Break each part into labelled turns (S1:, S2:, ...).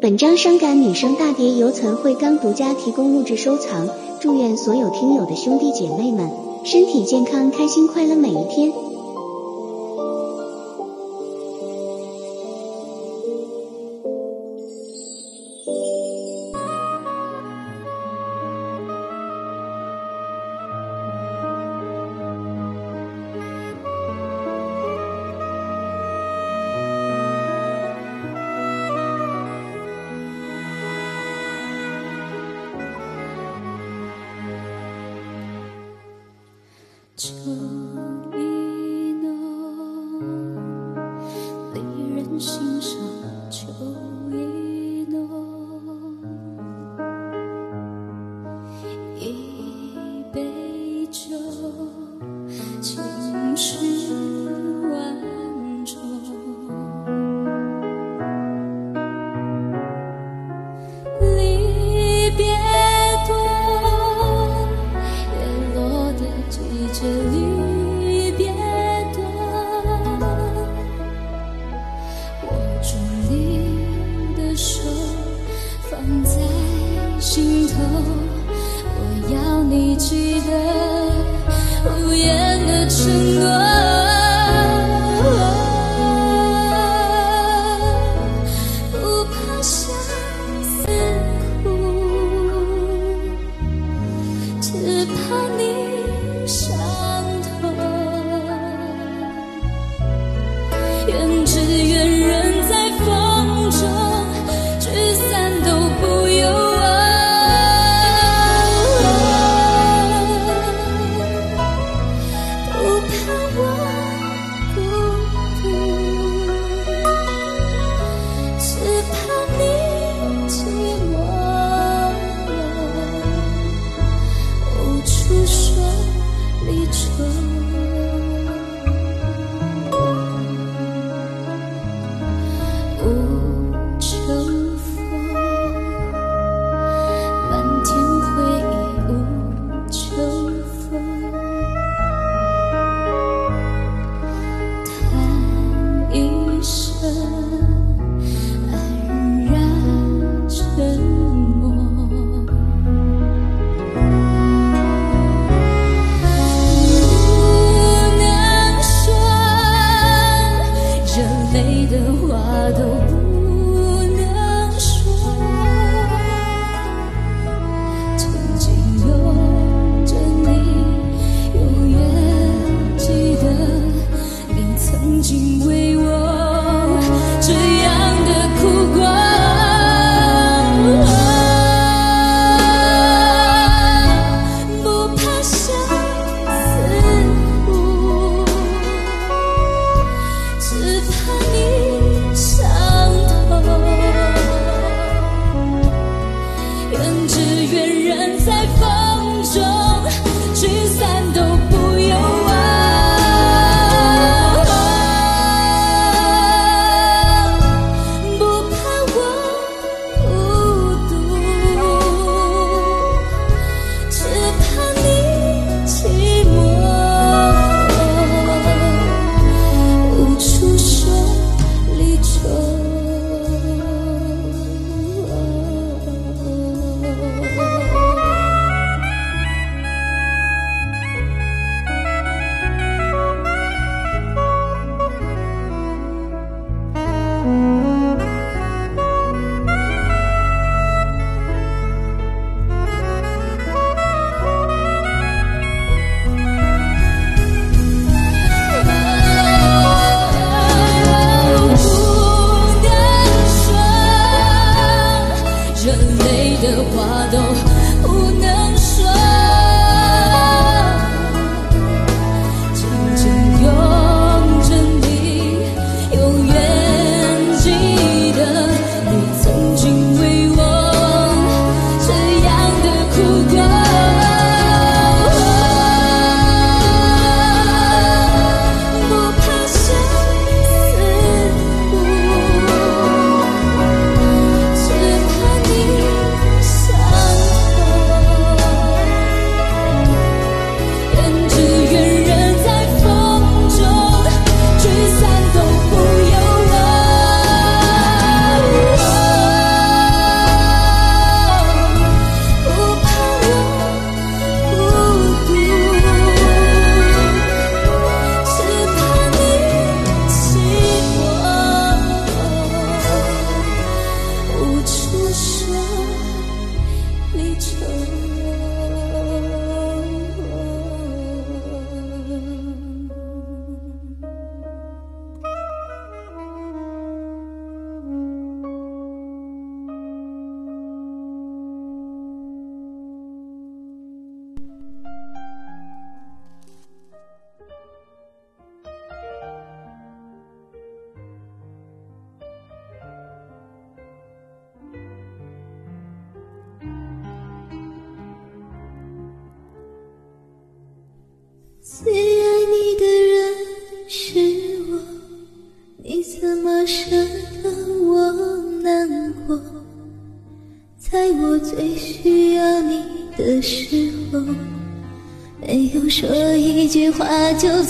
S1: 本章伤感女声大碟由岑慧刚独家提供录制收藏，祝愿所有听友的兄弟姐妹们身体健康，开心快乐每一天。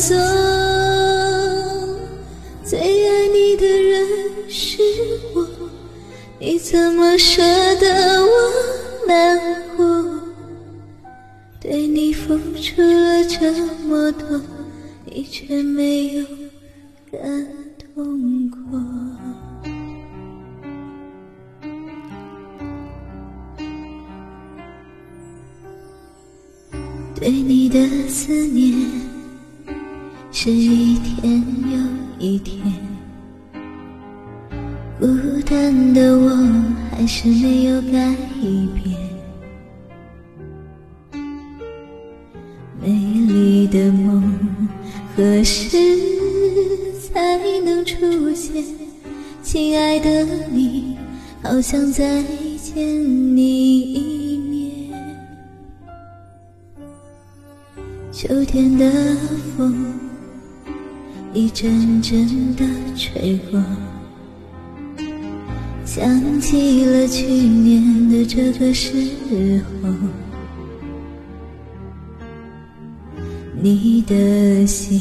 S1: 话亲爱的你，好想再见你一面。秋天的风一阵阵的吹过，想起了去年的这个时候，你的心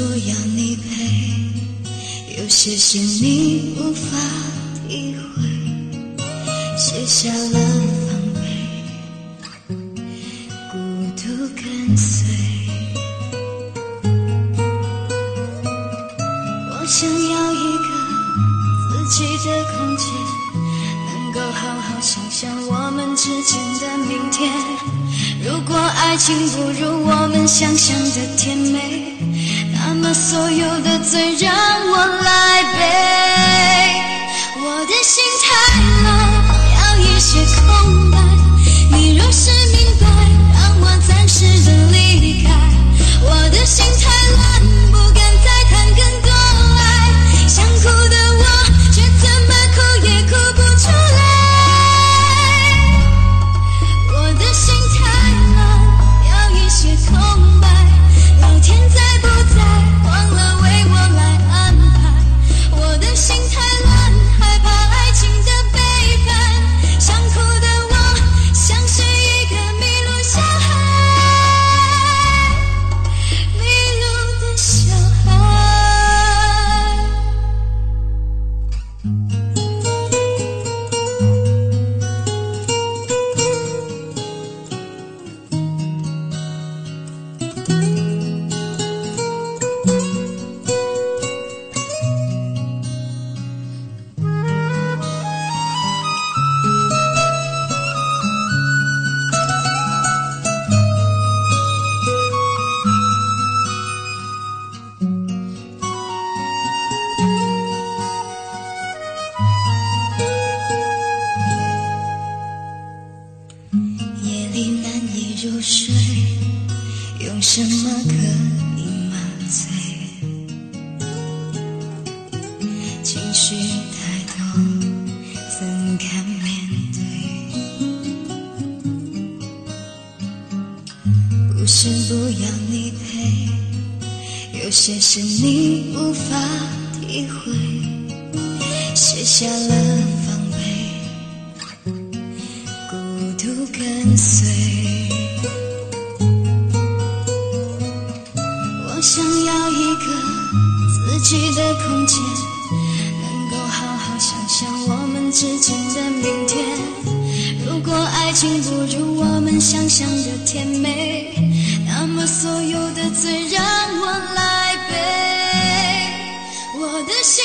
S2: 不要你陪有些事你无法体会写下了情不如我们想象的甜美，那么所有的罪让我来背，我的心。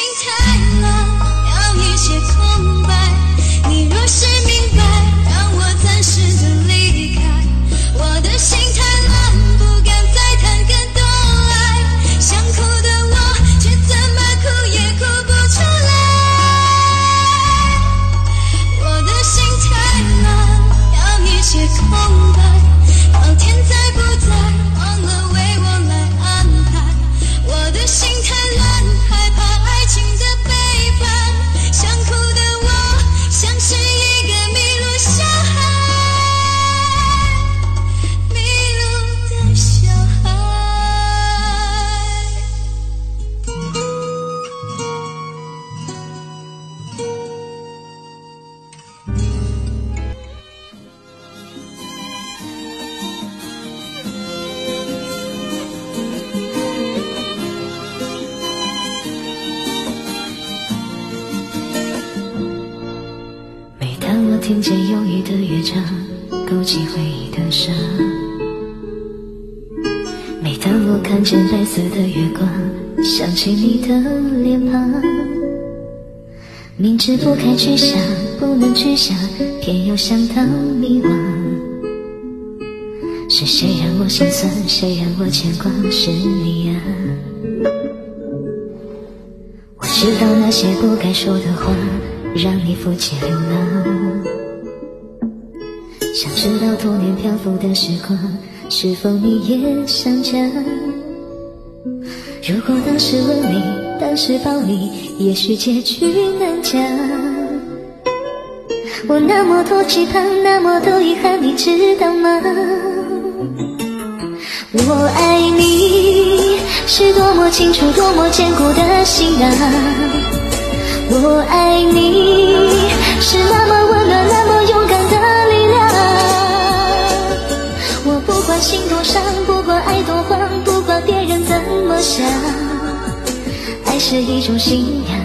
S2: 想
S1: 偏又想到迷惘，是谁让我心酸？谁让我牵挂？是你啊。我知道那些不该说的话，让你负气流浪。想知道多年漂浮的时光，是否你也想家？如果当时吻你，当时抱你，也许结局难讲。我那么多期盼那么多遗憾你知道吗？我爱你是多么清楚多么坚固的信仰。我爱你是那么温暖那么勇敢的力量。我不管心多伤不管爱多慌不管别人怎么想爱是一种信仰。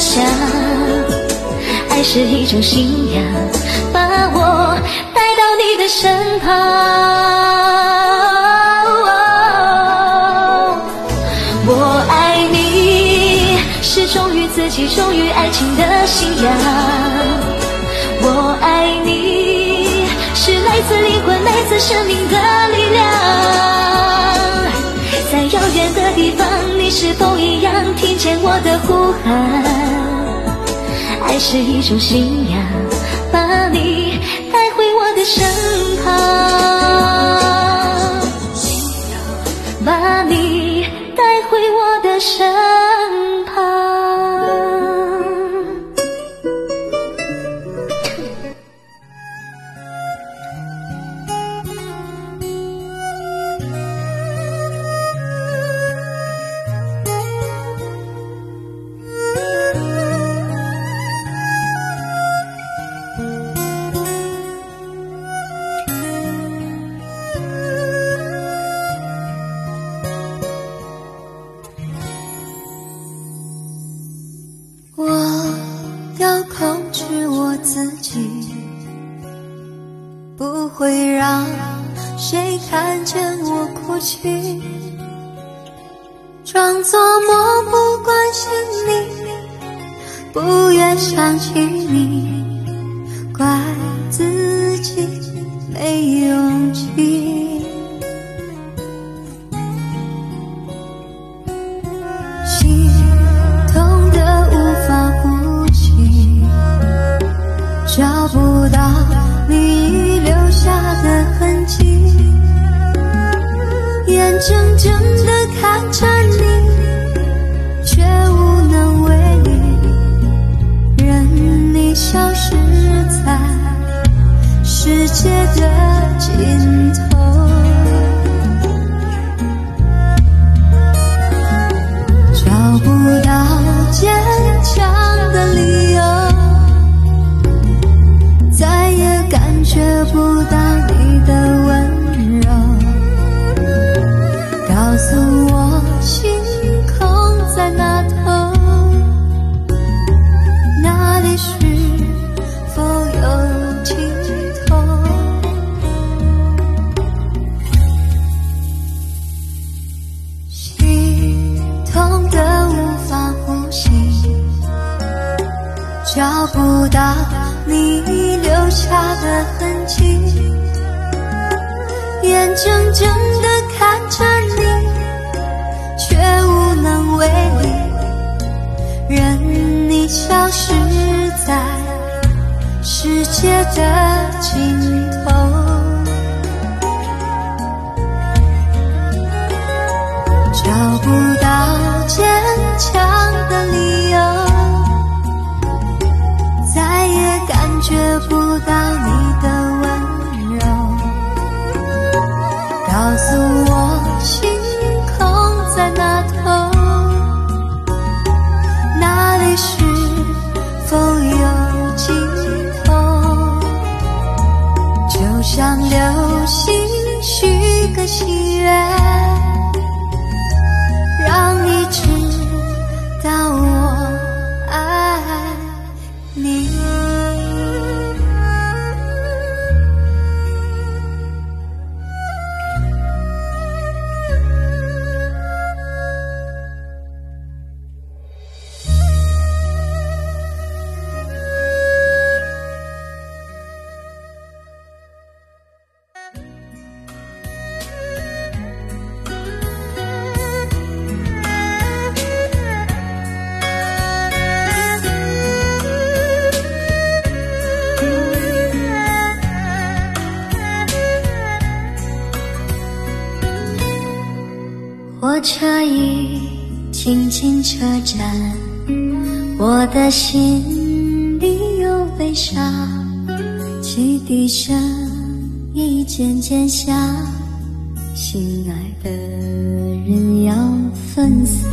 S1: 想，爱是一种信仰，把我带到你的身旁。我爱你是忠于自己，忠于爱情的信仰。我爱你，是来自灵魂、来自生命的是否一样听见我的呼喊？爱是一种信仰，
S2: 眼睁睁地看着你，的痕迹，眼睁睁的看着你，却无能为力，任你消失在世界的尽
S1: 车已经进车站，我的心里有悲伤，汽笛声已渐渐响，心爱的人要分散，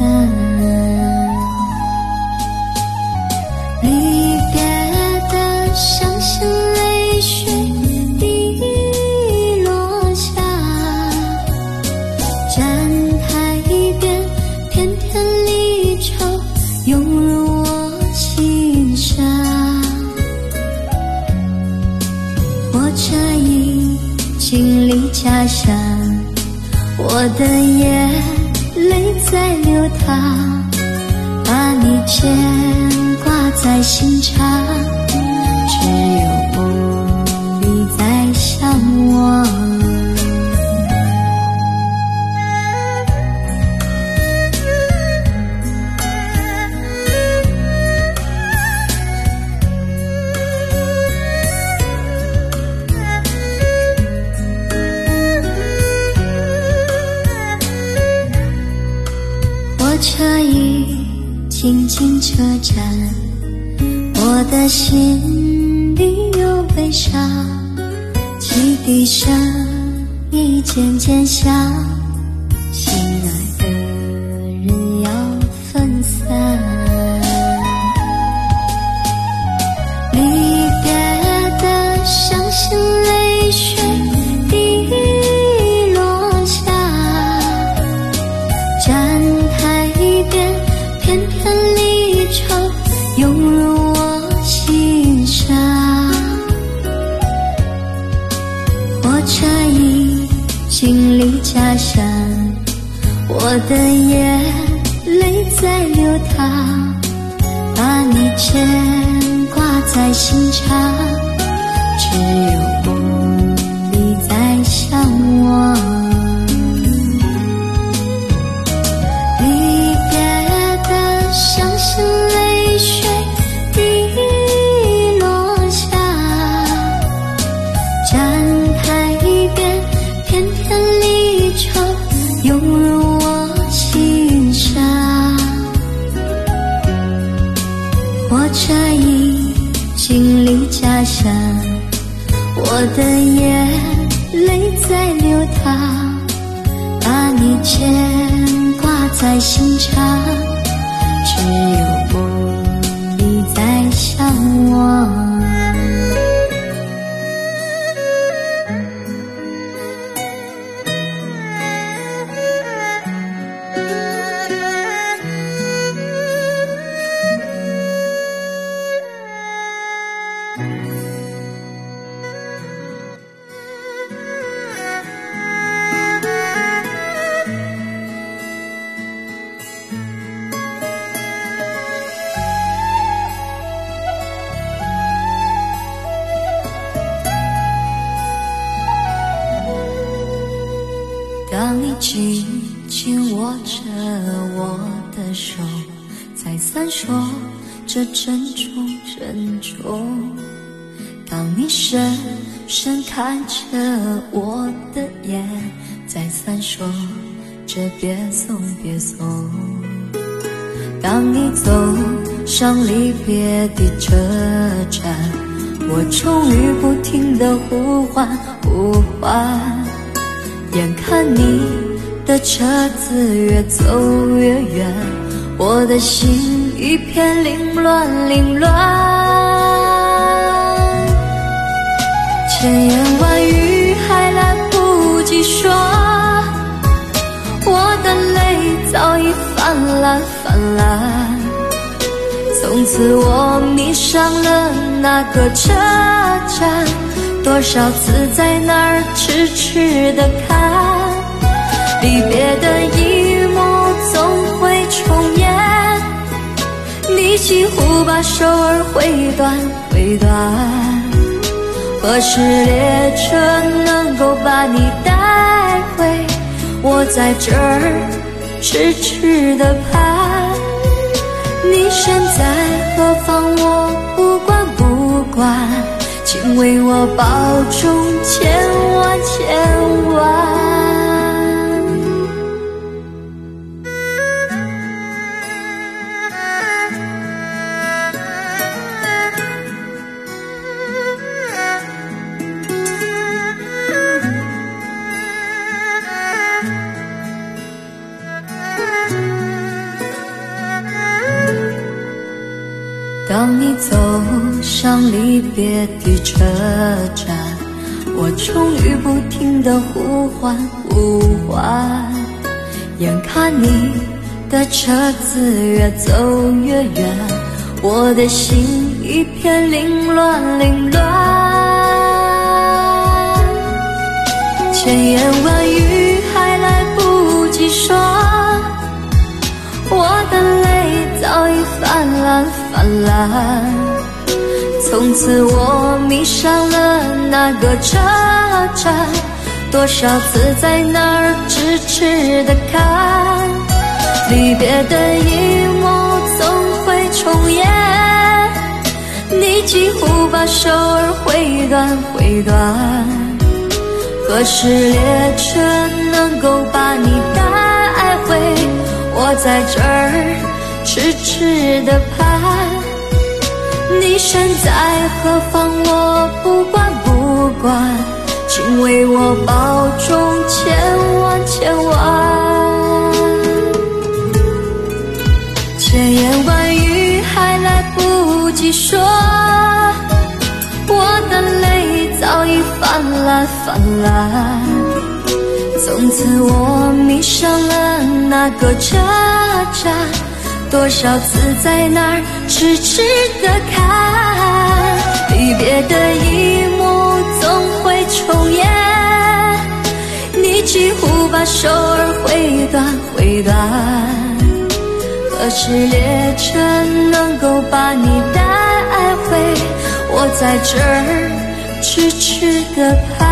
S1: 我的眼泪在流淌，把你牵挂在心上，只有梦里在向往。着别送别送；当你走上离别的车站，我终于不停地呼唤呼唤。眼看你的车子越走越远，我的心一片凌乱凌乱。千言万语还来不及说，我的泪早已泛滥泛滥。从此我迷上了那个车站。多少次在那儿痴痴的看，离别的一幕总会重演。你几乎把手儿挥断挥断，何时列车能够把你带？我在这儿痴痴的盼，你身在何方？我不管不管。请为我保重千万千万。上离别的车站，我终于不停的呼唤呼唤，眼看你的车子越走越远，我的心一片凌乱凌乱，千言万语还来不及说，我的泪早已泛滥泛滥。从此我迷上了那个车站，多少次在那儿痴痴的看，离别的一幕总会重演。你几乎把手儿挥断挥断，何时列车能够把你带回？我在这儿痴痴的盼。你身在何方？我不管不管，请为我保重千万千万。千言万语还来不及说，我的泪早已泛滥泛滥。从此我迷上了那个车站。多少次在那儿痴痴的看，离别的一幕总会重演。你几乎把手儿挥断挥断，何时列车能够把你带回？我在这儿痴痴的盼，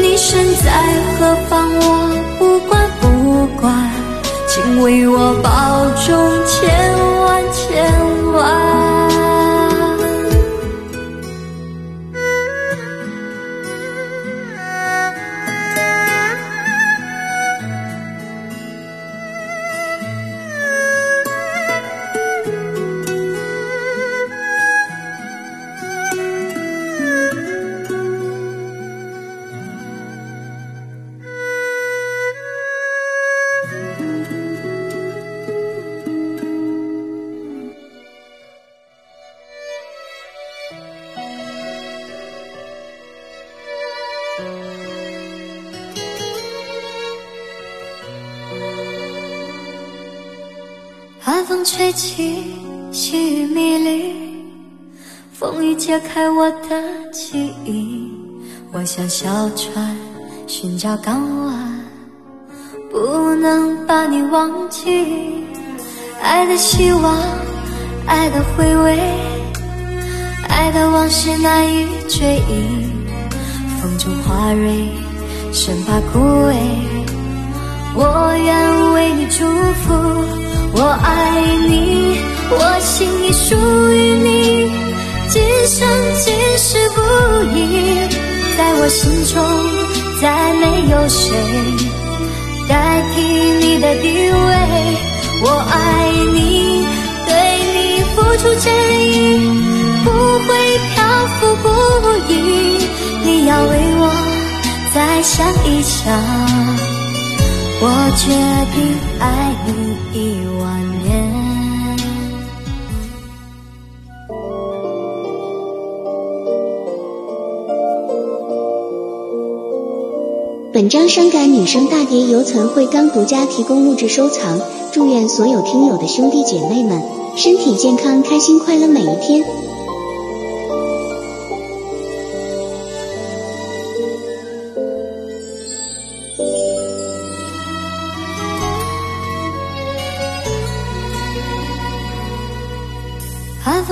S1: 你身在何方？我不管不管。请为我保重千万千万。风吹起，细雨迷离，风雨揭开我的记忆。我像小船寻找港湾，不能把你忘记。爱的希望，爱的回味，爱的往事难以追忆。风中花蕊，生怕枯萎。我愿为你祝福。我爱你，我心已属于你，今生今世不移。在我心中再没有谁代替你的地位。我爱你，对你付出真意，不会漂浮不已。你要为我再想一想。我决定爱你一万年。
S3: 本章伤感女声大碟由岑慧刚独家提供录制收藏，祝愿所有听友的兄弟姐妹们身体健康、开心快乐每一天。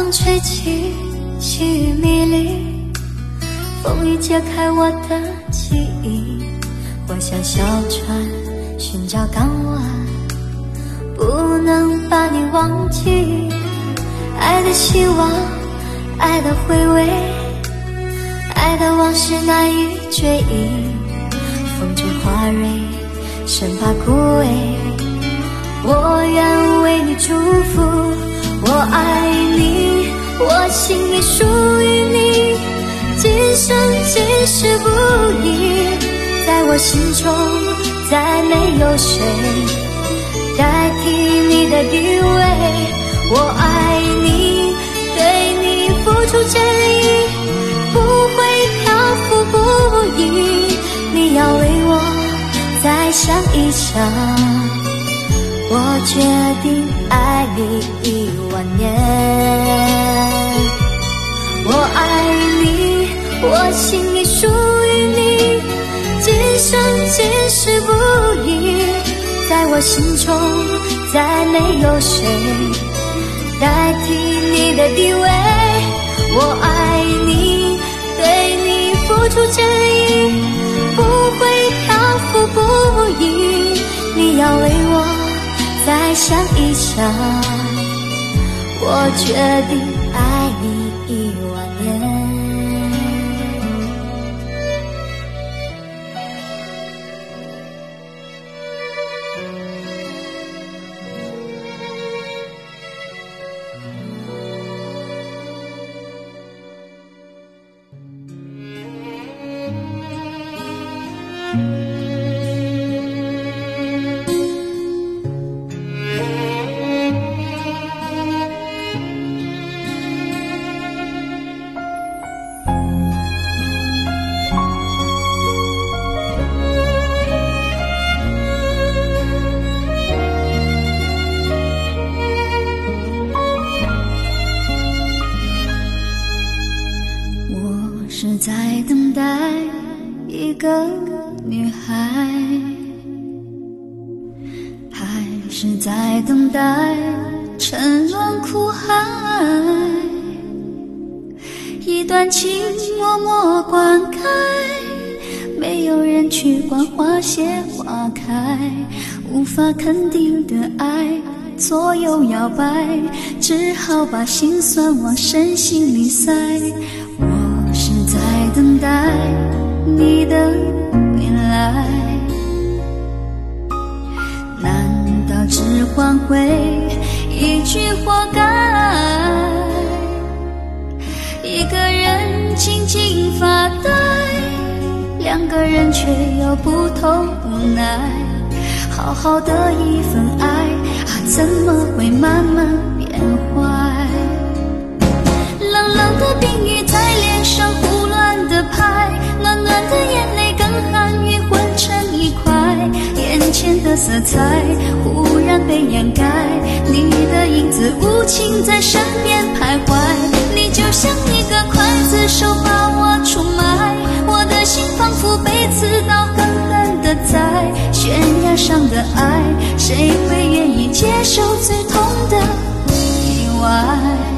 S1: 风吹起，细雨迷离，风雨揭开我的记忆。我像小船寻找港湾，不能把你忘记。爱的希望，爱的回味，爱的往事难以追忆。风中花蕊，生怕枯萎。我愿为你祝福。我爱你，我心里属于你，今生今世不移，在我心中再没有谁代替你的地位。我爱你，对你付出真意，不会漂浮不已。你要为我再想一想。我决定爱你一万年。爱你，我心里属于你，今生今世不移。在我心中，再没有谁代替你的地位。我爱你，对你付出真意，不会漂浮不已。你要为我再想一想，我决定爱你一万年右摇摆，只好把心酸往深心里塞。我是在等待你的回来，难道只换回一句活该？一个人静静发呆，两个人却有不同无奈。好好的一份爱，啊，怎么会慢慢变坏？冷冷的冰雨在脸上胡乱的拍，暖暖的眼泪跟寒雨混成一块，眼前的色彩忽然被掩盖，你的影子无情在身边徘徊，你就像一个刽子手把我出卖，我的心仿佛被刺刀狠狠的宰，悬上的爱，谁会愿意接受最痛的意外？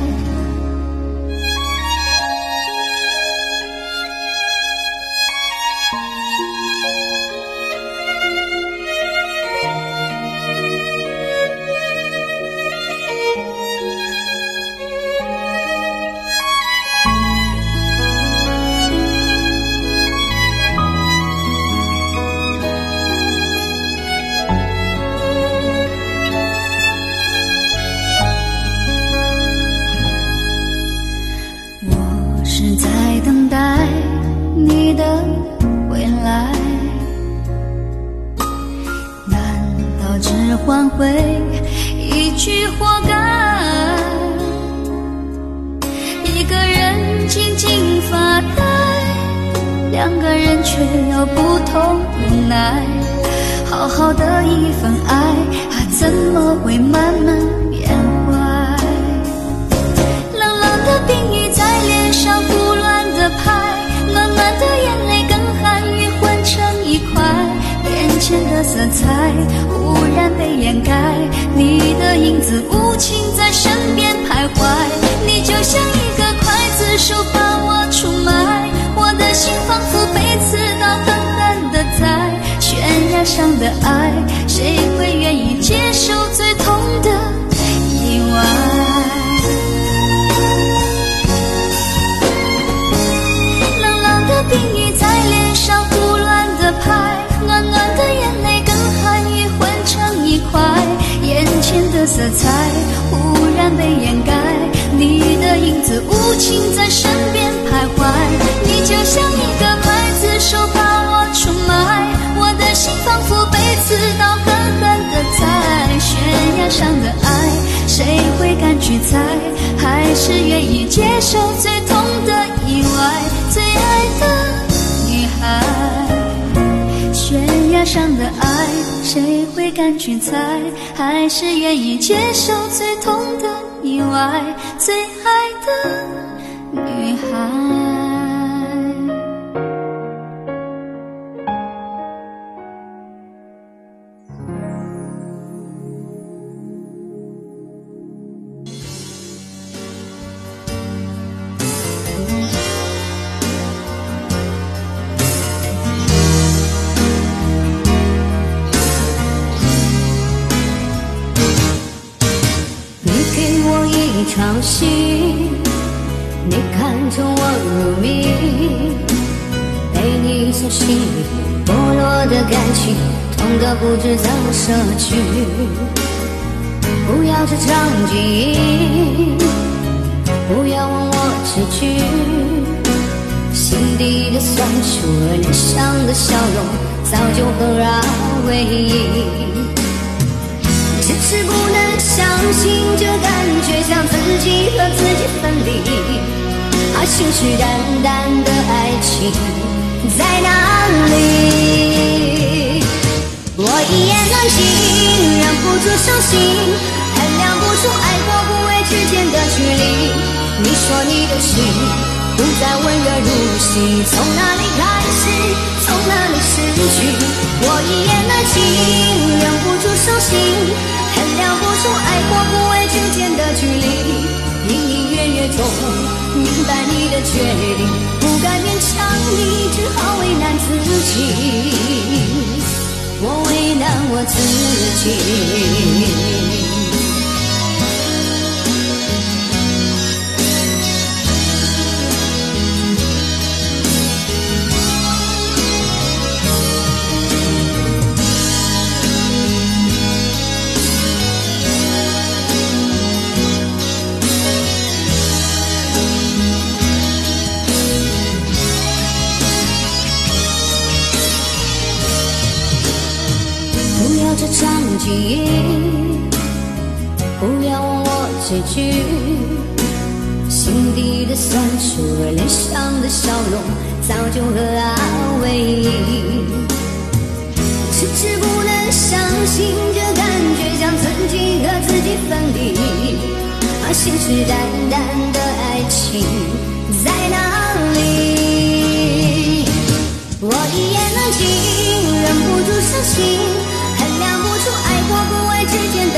S4: 潮汐，你看着我入迷，被你所吸引，剥落的感情，痛得不知怎么舍去。不要这场记忆，不要问我结局，心底的酸楚和脸上的笑容，早就合而为一。相信，这感觉像自己和自己分离。啊，信誓旦旦的爱情在哪里？我一言难尽，忍不住伤心，衡量不出爱或不爱之间的距离。你说你的心不再温热如昔，从哪里开始，从哪里失去？我一言难尽，忍不住伤心。衡量不出爱或不爱之间的距离，隐隐约约中明白你的决定，不敢勉强你，只好为难自己，我为难我自己。记忆，不要问我结局。心底的酸楚和，脸上的笑容，早就合二为一。迟迟不能相信，这感觉像曾经和自己分离。啊，信誓旦旦的爱情在哪里？我一言难尽，忍不住伤心。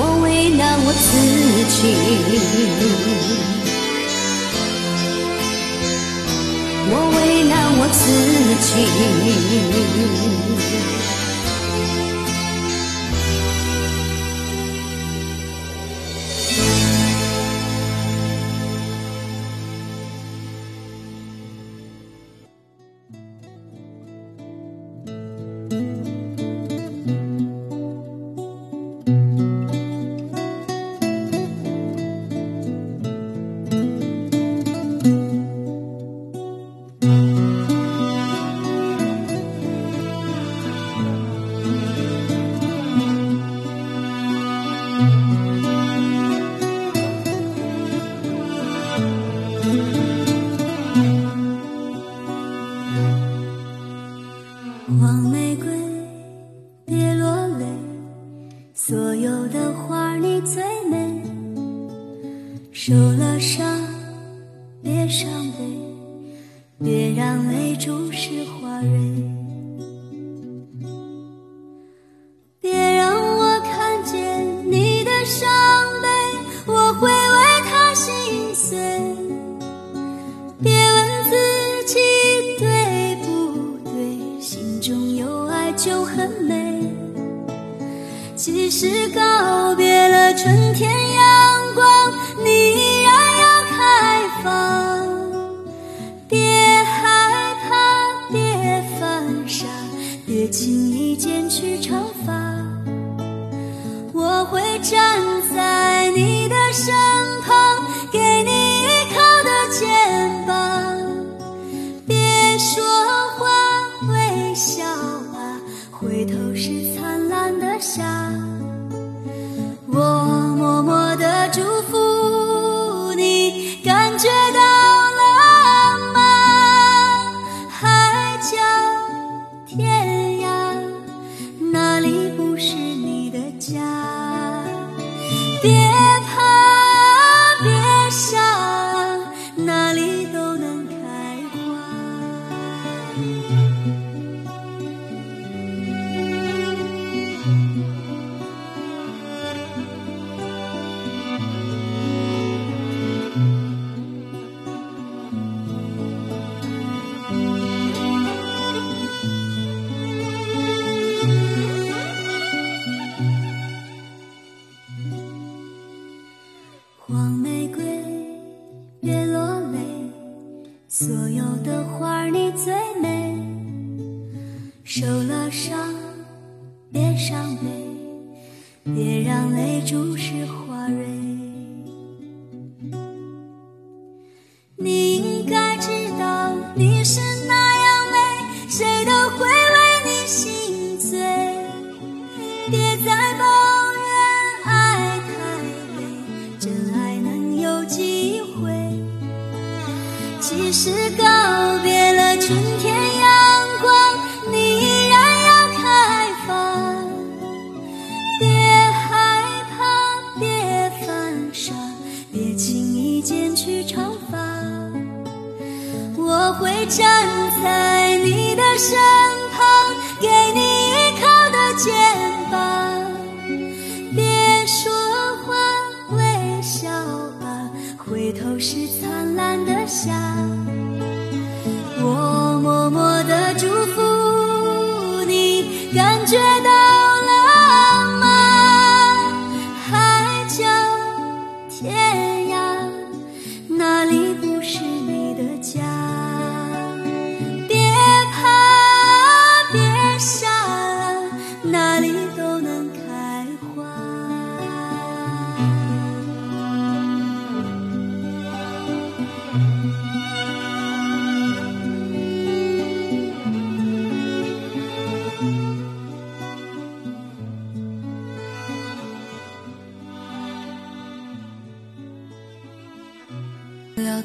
S4: 我为难我自己，我为难我自己。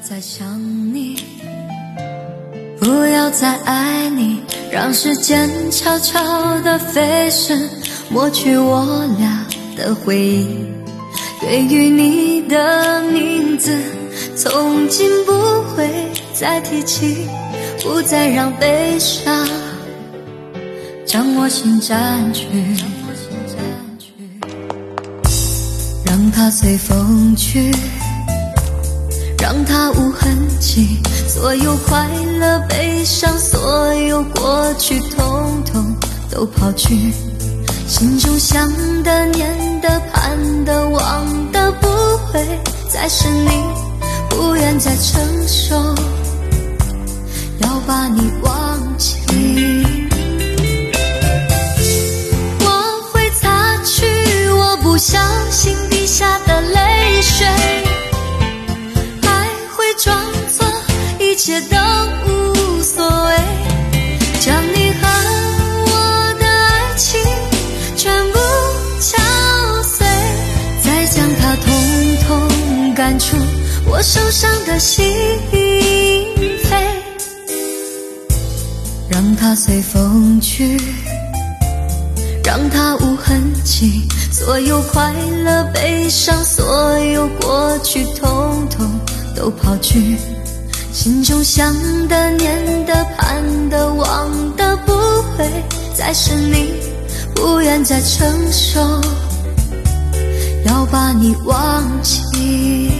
S2: 再
S1: 想你，不要再爱你，让时间悄悄地飞逝，抹去我俩的回忆。对于你的名字，从今不会再提起，不再让悲伤将我心占据，让它随风去。让它无痕迹，所有快乐、悲伤，所有过去，统统都抛去。心中想的、念的、盼的、望的，不会再是你，不愿再承受，要把你忘记。我会擦去我不小心滴下的泪水。受伤的心扉，让它随风去，让它无痕迹，所有快乐、悲伤，所有过去，统统。都抛去，心中想的、念的、盼的、望的，不会再是你，不愿再承受，要把你忘记。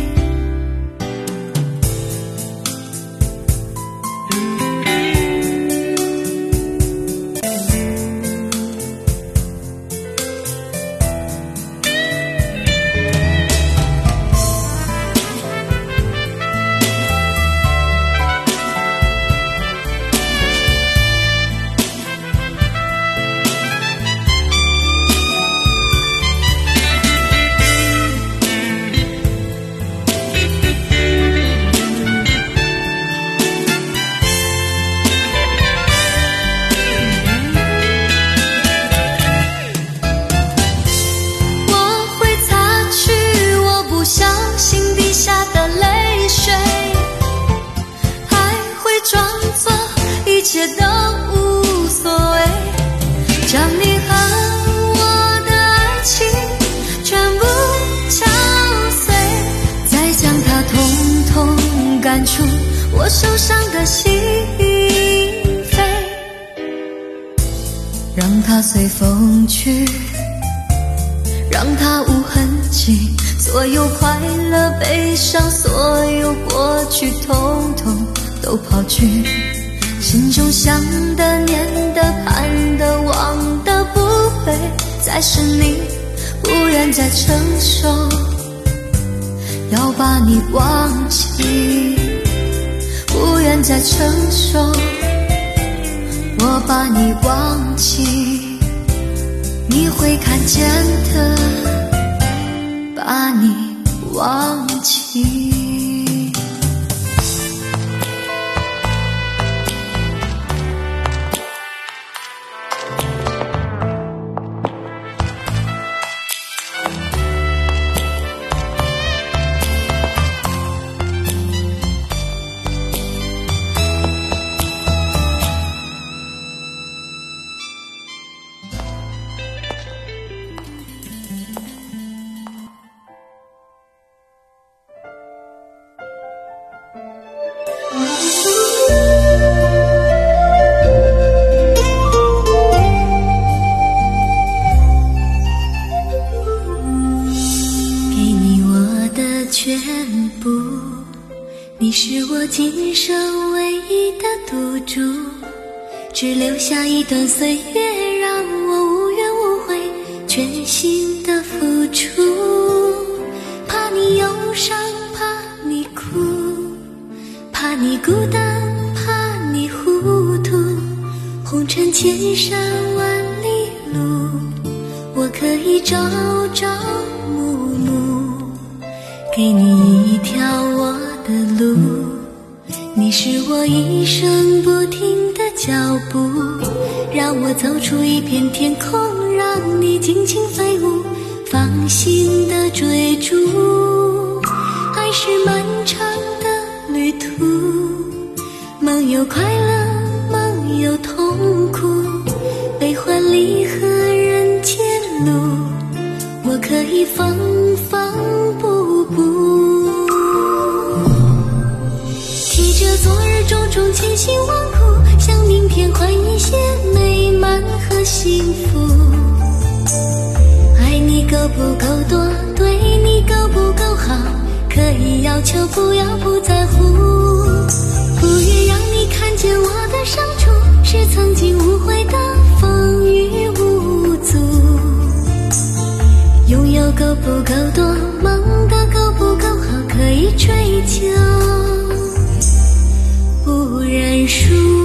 S1: 一切都无所谓将你和我的爱情全部敲碎再将它通通赶出我受伤的心扉让它随风去让它无痕迹所有快乐悲伤所有过去通通都抛去。心中想的、念的、盼的、望的，不会再是你，不愿再承受。要把你忘记，不愿再承受。我把你忘记，你会看见的，把你忘记。段岁不够多？对你够不够好？可以要求，不要不在乎。不愿让你看见我的伤处，是曾经无悔的风雨无阻。拥有够不够多？梦的够不够好？可以追求，不认输。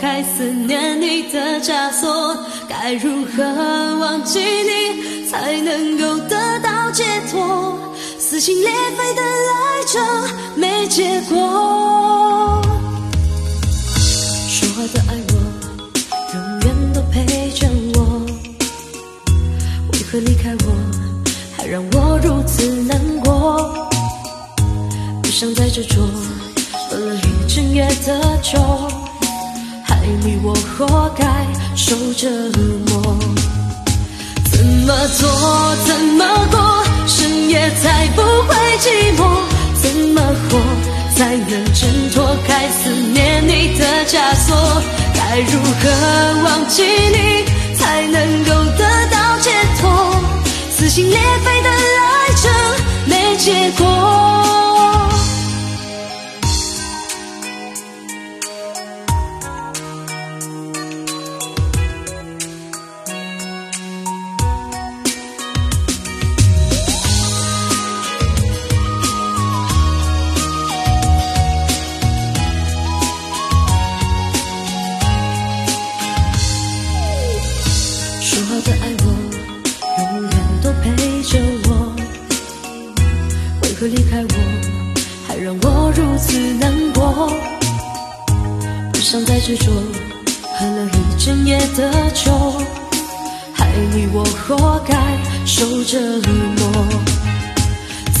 S5: 开
S2: 思念你的枷锁？该如何忘记你才能够得到解脱？撕心裂肺的爱着没结果，说好的爱我，永远都陪着我，为何离开我？还让我如此难过，不想再执着，喝了一整夜的酒，爱你我活该受折磨。怎么做，怎么过，深夜才不会寂寞？怎么活才能挣脱开思念你的枷锁？该如何忘记你才能够得到解脱？撕心裂肺的爱着没结果。陪着我，为何离开我，还让我如此难过？不想再执着，喝了一整夜的酒，害你我活该受折磨。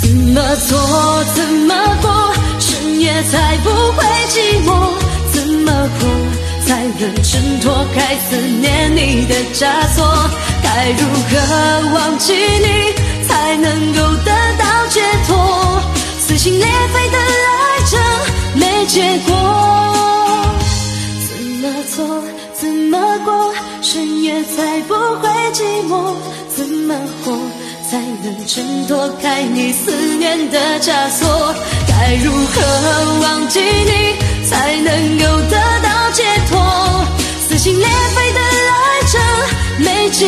S2: 怎么做，怎么过，深夜才不会寂寞？怎么活才能挣脱开思念你的枷锁？该如何忘记你才能够得到解脱？撕心裂肺的爱着没结果。怎么做，怎么过，深夜才不会寂寞？怎么活，才能挣脱开你思念的枷锁？该如何忘记你，才能够得到解脱？撕心裂肺的，没结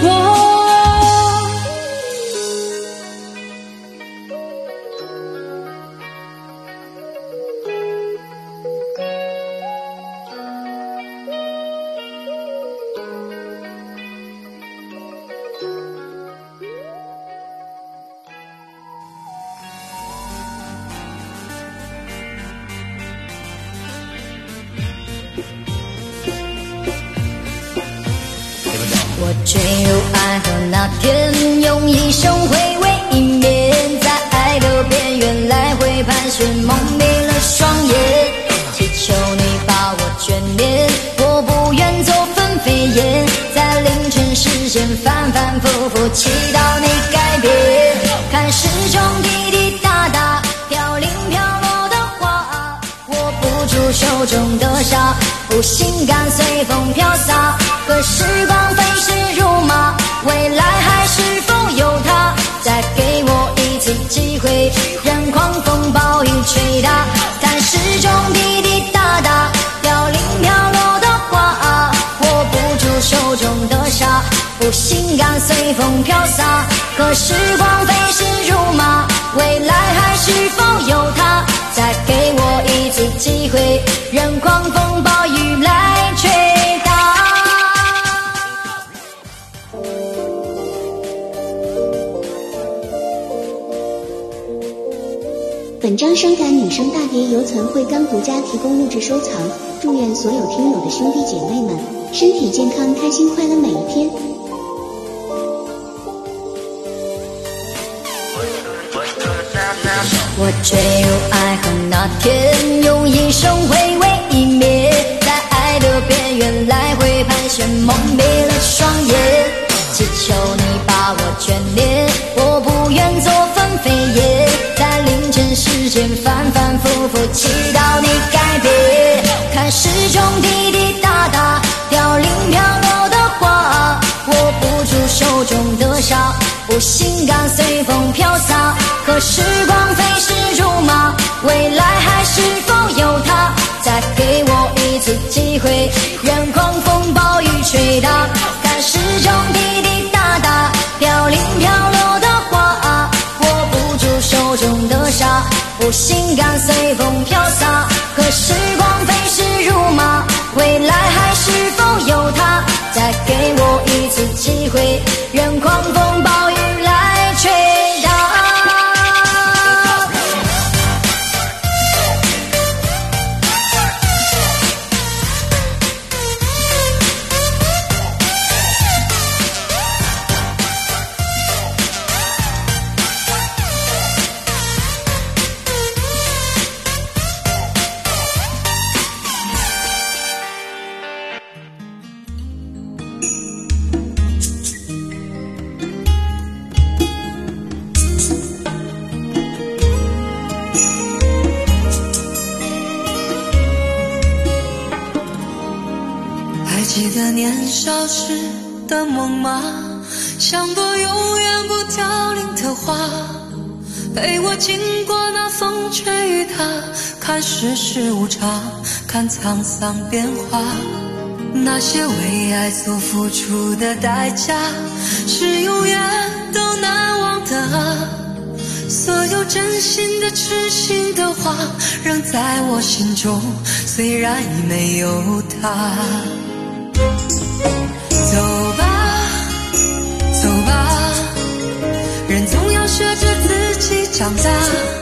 S2: 果。
S4: 反反复复祈祷你改变。看时钟滴滴答答，飘零飘落的花，握不住手中的沙，不心甘随风飘洒。可时光飞逝如马，未来还是否有他？再给我一次机会，任狂风暴雨吹打。看时钟滴滴答答，心甘随风飘洒。可时光飞逝如麻，未来还是否有他？再给我一次机会，让狂风暴雨来吹打。
S3: 本张伤感女生大碟由岑慧刚独家提供录制收藏，祝愿所有听友的兄弟姐妹们身体健康、开心快乐每一天。
S4: 我坠入爱河那天，用一生回味一面，在爱的边缘来回盘旋，蒙蔽了双眼。祈求你把我眷恋，我不愿做分飞燕，在凌晨时间反反复复祈祷你改变。看时钟滴滴答答，凋零飘落的花，握不住手中的沙，不心甘随风飘洒。可时光飞逝如马，未来还是否有他？再给我一次机会，任狂风暴雨吹打。看时钟滴滴答答，飘零飘落的花，握不住手中的沙，不心甘随风飘洒。可时光飞逝如马，未来还是否有他？再给我一次机会，
S1: 看世事无常，看沧桑变化。那些为爱所付出的代价，是永远都难忘的。所有真心的、痴心的话，仍在我心中，虽然已没有他。走吧，走吧，人总要学着自己长大。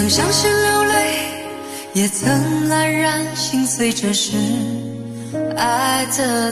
S1: 曾伤心流泪也曾黯然心碎这是爱的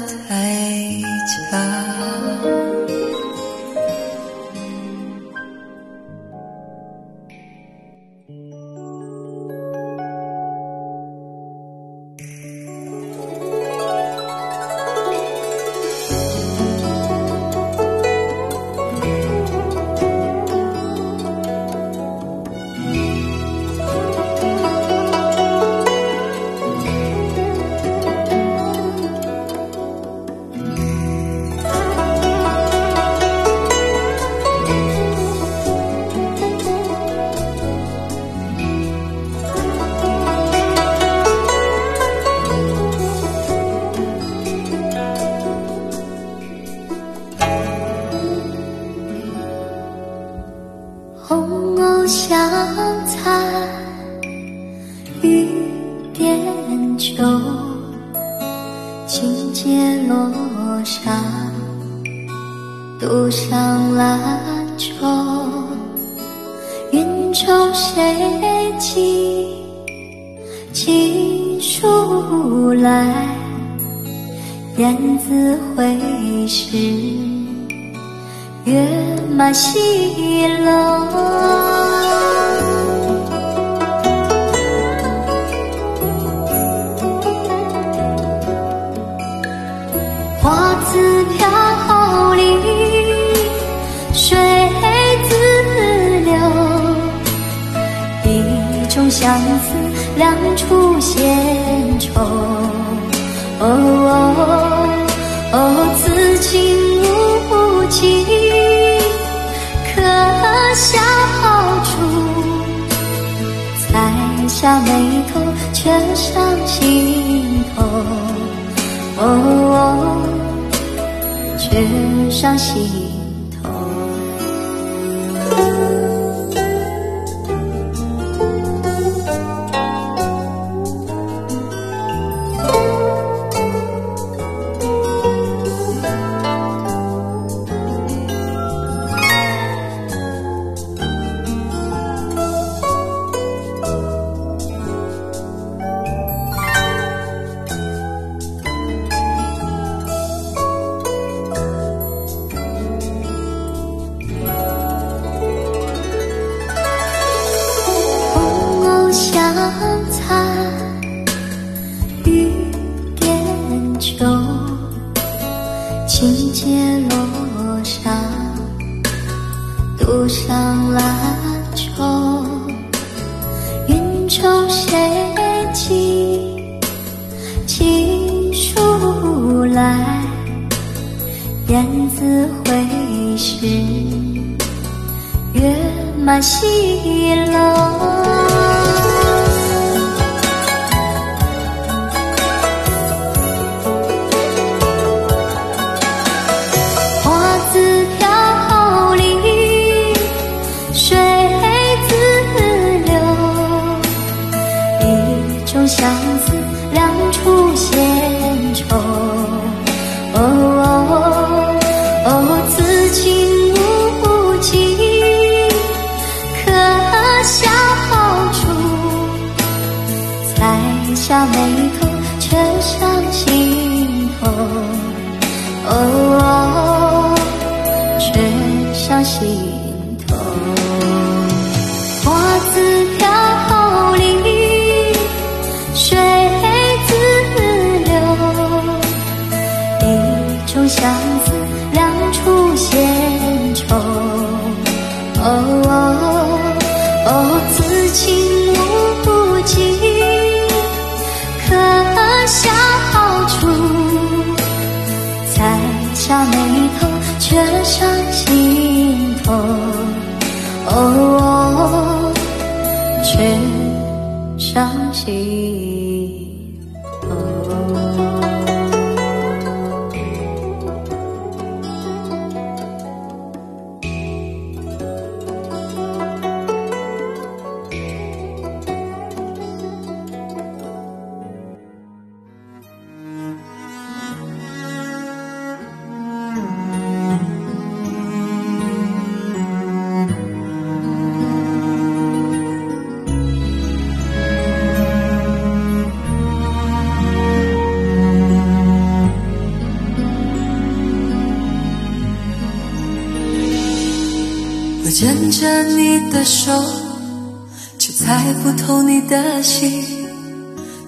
S1: 心，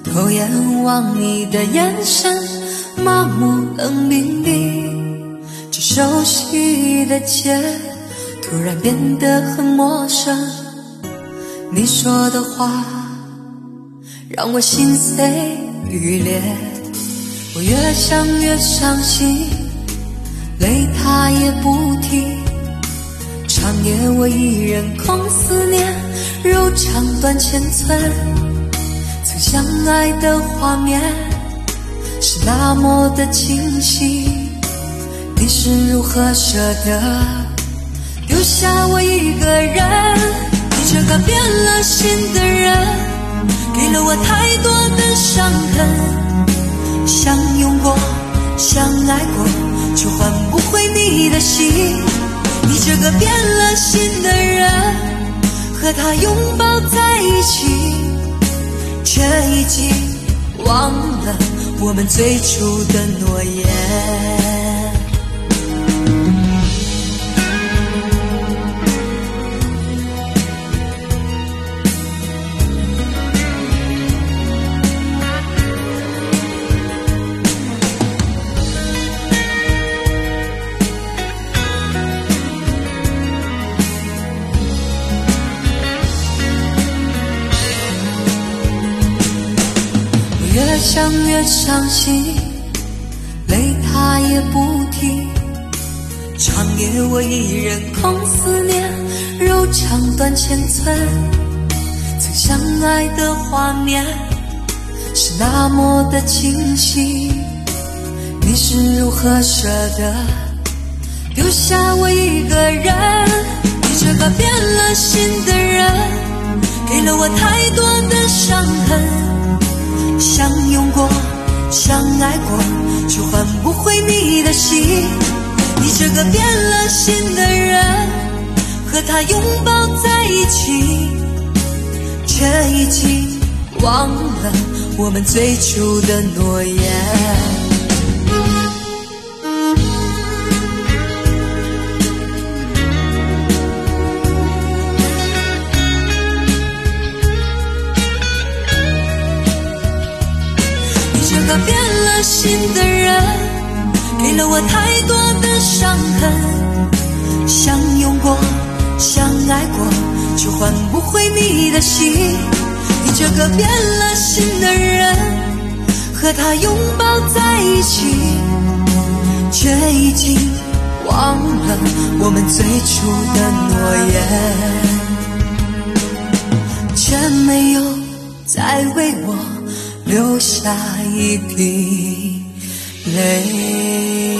S1: 偷眼望你的眼神，麻木冷冰冰。这熟悉的街，突然变得很陌生。你说的话，让我心碎欲裂。我越想越伤心，泪它也不停。长夜我一人空思念，柔肠断千寸。相爱的画面是那么的清晰，你是如何舍得丢下我一个人？你这个变了心的人，给了我太多的伤痕。相拥过，相爱过，却换不回你的心。你这个变了心的人，和他拥抱在一起，却已经忘了我们最初的诺言。想越伤心，泪它也不停。长夜我一人空思念，柔肠断千寸。曾相爱的画面是那么的清晰，你是如何舍得丢下我一个人？你这个变了心的人，给了我太多的伤痕。相拥过，相爱过，却换不回你的心。你这个变了心的人，和他拥抱在一起，却已经忘了我们最初的诺言。心的人，给了我太多的伤痕。相拥过，相爱过，却换不回你的心。你这个变了心的人，和他拥抱在一起，却已经忘了我们最初的诺言，却没有再为我。留下一滴泪。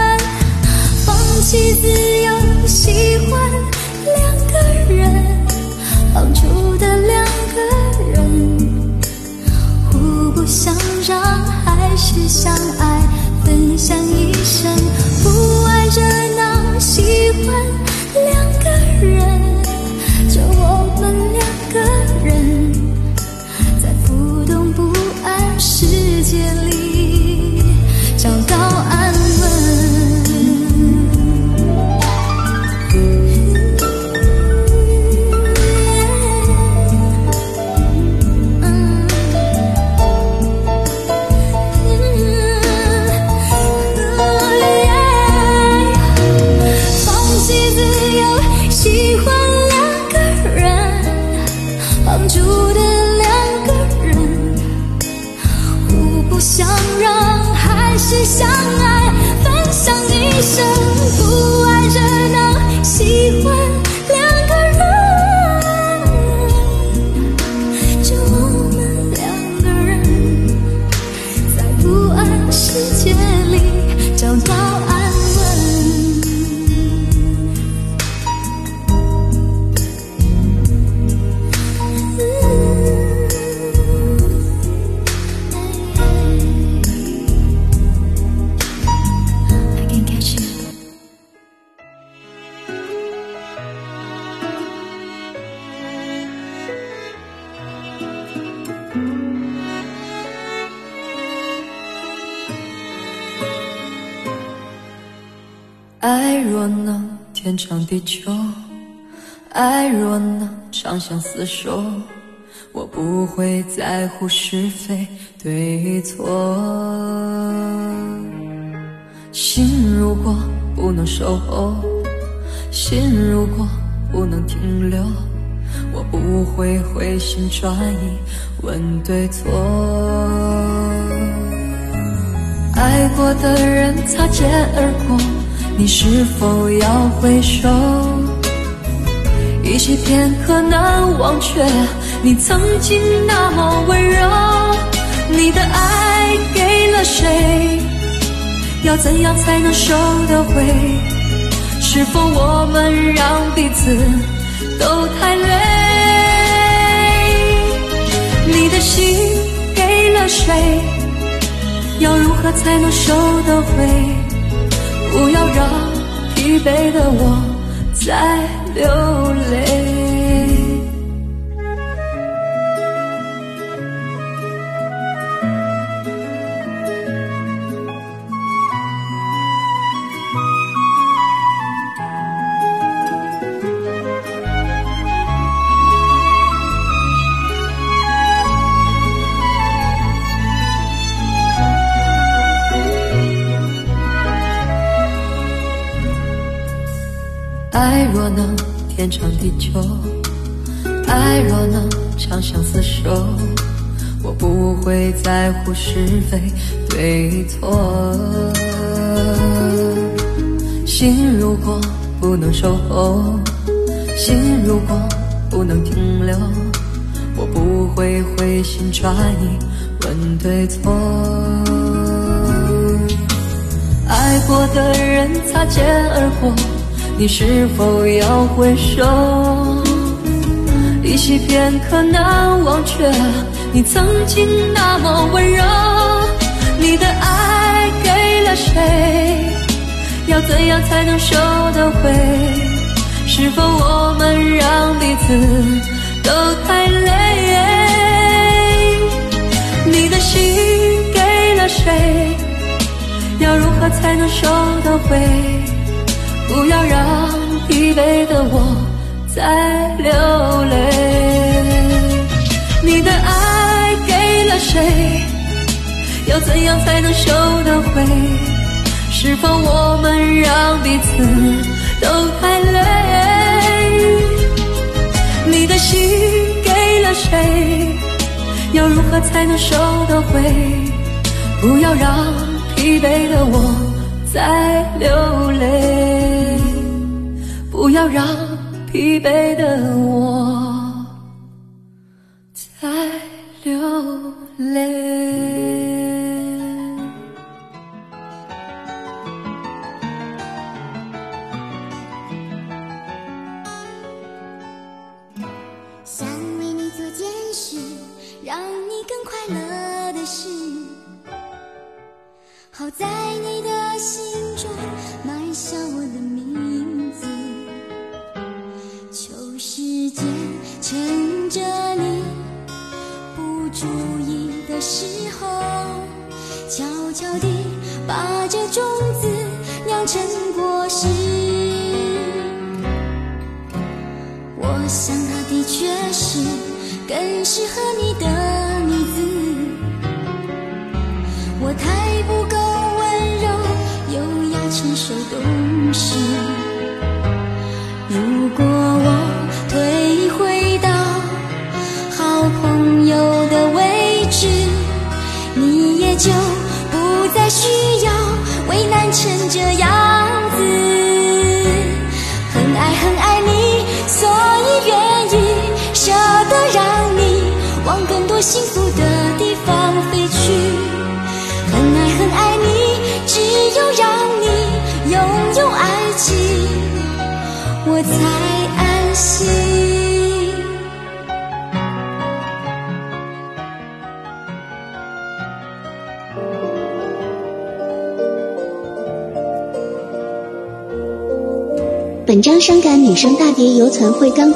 S1: 放弃自由，喜欢两个人，放逐的两个人，互不相让，还是相爱，分享一生。不爱热闹，喜欢两个人，就我们两个人，在不动不安世界里
S6: 天长地久，爱若能长相厮守，我不会在乎是非对错。心如果不能守候，心如果不能停留，我不会回心转意问对错。爱过的人擦肩而过，你是否要回首？一起片刻难忘却你曾经那么温柔。你的爱给了谁？要怎样才能收得回？是否我们让彼此都太累？你的心给了谁？要如何
S1: 才能收得回？不要让疲惫的我再流泪。长地久，爱若能长相厮守，我不会在乎是非对错。心如果不能守候，心如果不能停留，我不会回心转意问对错。爱过的人擦肩而过。你是否要回首？依稀片刻难忘却你曾经那么温柔。你的爱给了谁？要怎样才能收得回？是否我们让彼此都太累？你的心给了谁？要如何才能收得回？不要让疲惫的我再流泪。你的爱给了谁？要怎样才能收得回？是否我们让彼此都太累？你的心给了谁？要如何才能收得回？不要让疲惫的我。再流泪，不要让疲惫的我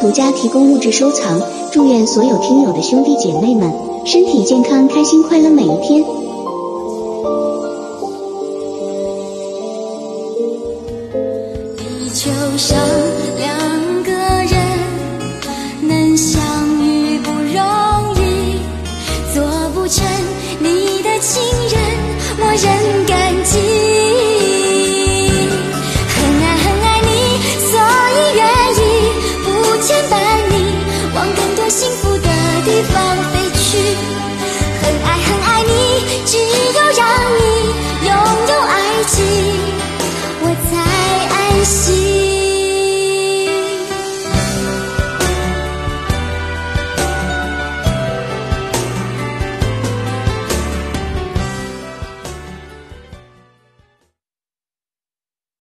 S3: 独家提供物质收藏，祝愿所有听友的兄弟姐妹们身体健康、开心快乐每一天。